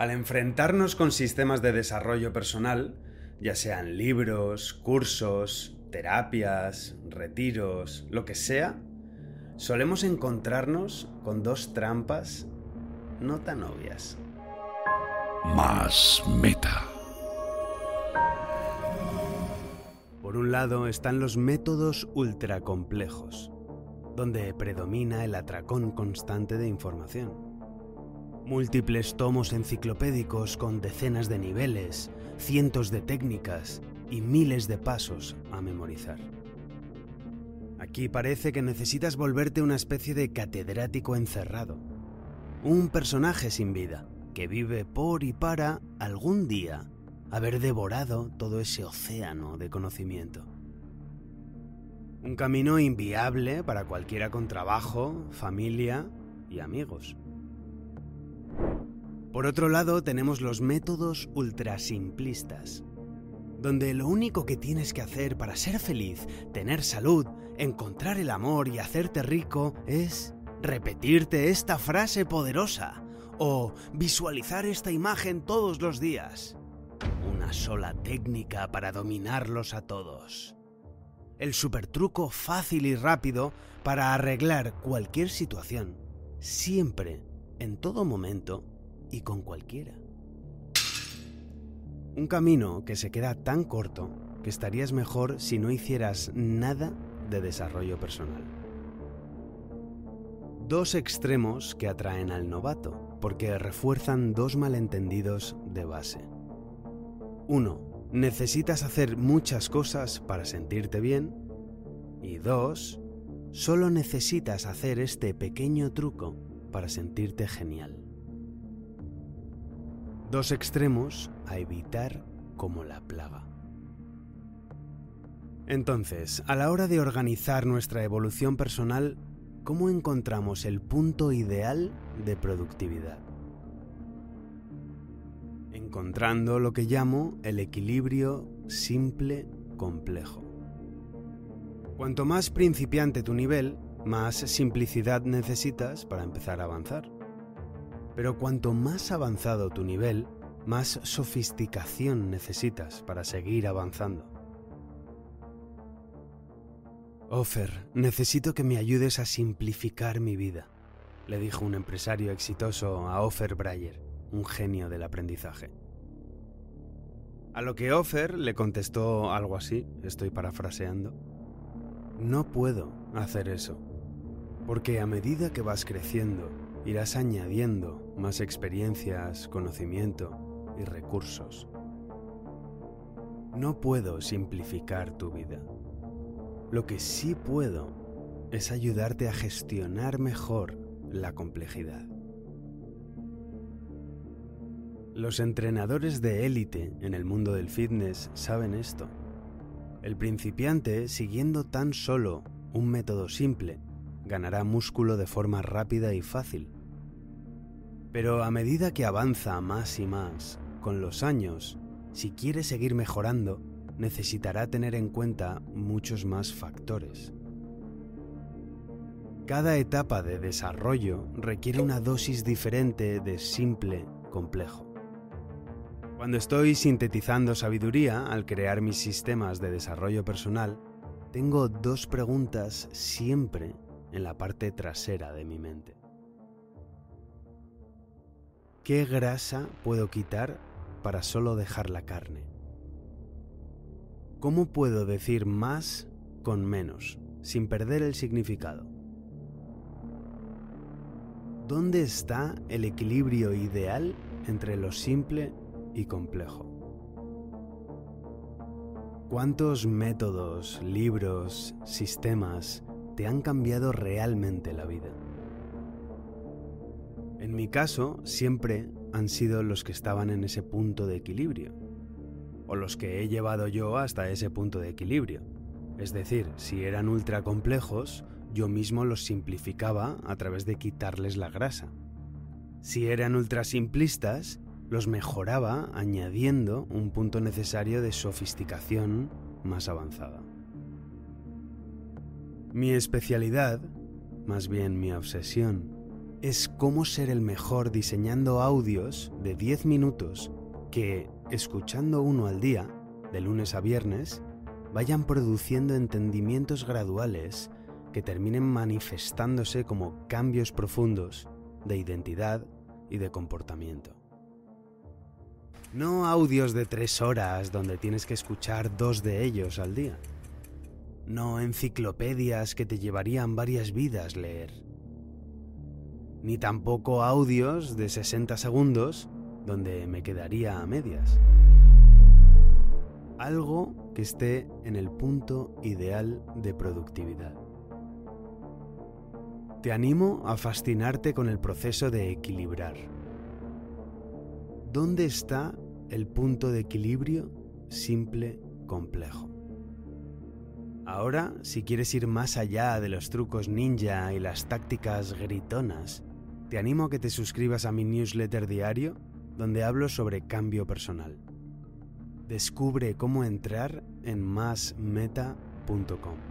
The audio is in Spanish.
Al enfrentarnos con sistemas de desarrollo personal, ya sean libros, cursos, terapias, retiros, lo que sea, solemos encontrarnos con dos trampas no tan obvias. Más meta. Por un lado están los métodos ultracomplejos, donde predomina el atracón constante de información múltiples tomos enciclopédicos con decenas de niveles, cientos de técnicas y miles de pasos a memorizar. Aquí parece que necesitas volverte una especie de catedrático encerrado, un personaje sin vida, que vive por y para algún día haber devorado todo ese océano de conocimiento. Un camino inviable para cualquiera con trabajo, familia y amigos. Por otro lado, tenemos los métodos ultrasimplistas, donde lo único que tienes que hacer para ser feliz, tener salud, encontrar el amor y hacerte rico es repetirte esta frase poderosa o visualizar esta imagen todos los días. Una sola técnica para dominarlos a todos. El supertruco fácil y rápido para arreglar cualquier situación, siempre, en todo momento y con cualquiera. Un camino que se queda tan corto que estarías mejor si no hicieras nada de desarrollo personal. Dos extremos que atraen al novato, porque refuerzan dos malentendidos de base. Uno, necesitas hacer muchas cosas para sentirte bien. Y dos, solo necesitas hacer este pequeño truco para sentirte genial. Dos extremos a evitar como la plaga. Entonces, a la hora de organizar nuestra evolución personal, ¿cómo encontramos el punto ideal de productividad? Encontrando lo que llamo el equilibrio simple complejo. Cuanto más principiante tu nivel, más simplicidad necesitas para empezar a avanzar. Pero cuanto más avanzado tu nivel, más sofisticación necesitas para seguir avanzando. Offer, necesito que me ayudes a simplificar mi vida, le dijo un empresario exitoso a Offer Breyer, un genio del aprendizaje. A lo que Offer le contestó algo así, estoy parafraseando. No puedo hacer eso, porque a medida que vas creciendo irás añadiendo más experiencias, conocimiento y recursos. No puedo simplificar tu vida. Lo que sí puedo es ayudarte a gestionar mejor la complejidad. Los entrenadores de élite en el mundo del fitness saben esto. El principiante, siguiendo tan solo un método simple, ganará músculo de forma rápida y fácil. Pero a medida que avanza más y más, con los años, si quiere seguir mejorando, necesitará tener en cuenta muchos más factores. Cada etapa de desarrollo requiere una dosis diferente de simple complejo. Cuando estoy sintetizando sabiduría al crear mis sistemas de desarrollo personal, tengo dos preguntas siempre en la parte trasera de mi mente. ¿Qué grasa puedo quitar para solo dejar la carne? ¿Cómo puedo decir más con menos, sin perder el significado? ¿Dónde está el equilibrio ideal entre lo simple y complejo? ¿Cuántos métodos, libros, sistemas han cambiado realmente la vida? En mi caso, siempre han sido los que estaban en ese punto de equilibrio, o los que he llevado yo hasta ese punto de equilibrio. Es decir, si eran ultra complejos, yo mismo los simplificaba a través de quitarles la grasa. Si eran ultra simplistas, los mejoraba añadiendo un punto necesario de sofisticación más avanzada. Mi especialidad, más bien mi obsesión, es cómo ser el mejor diseñando audios de 10 minutos que, escuchando uno al día, de lunes a viernes, vayan produciendo entendimientos graduales que terminen manifestándose como cambios profundos de identidad y de comportamiento. No audios de tres horas donde tienes que escuchar dos de ellos al día. No enciclopedias que te llevarían varias vidas leer. Ni tampoco audios de 60 segundos donde me quedaría a medias. Algo que esté en el punto ideal de productividad. Te animo a fascinarte con el proceso de equilibrar. ¿Dónde está el punto de equilibrio simple complejo? Ahora, si quieres ir más allá de los trucos ninja y las tácticas gritonas, te animo a que te suscribas a mi newsletter diario donde hablo sobre cambio personal. Descubre cómo entrar en másmeta.com.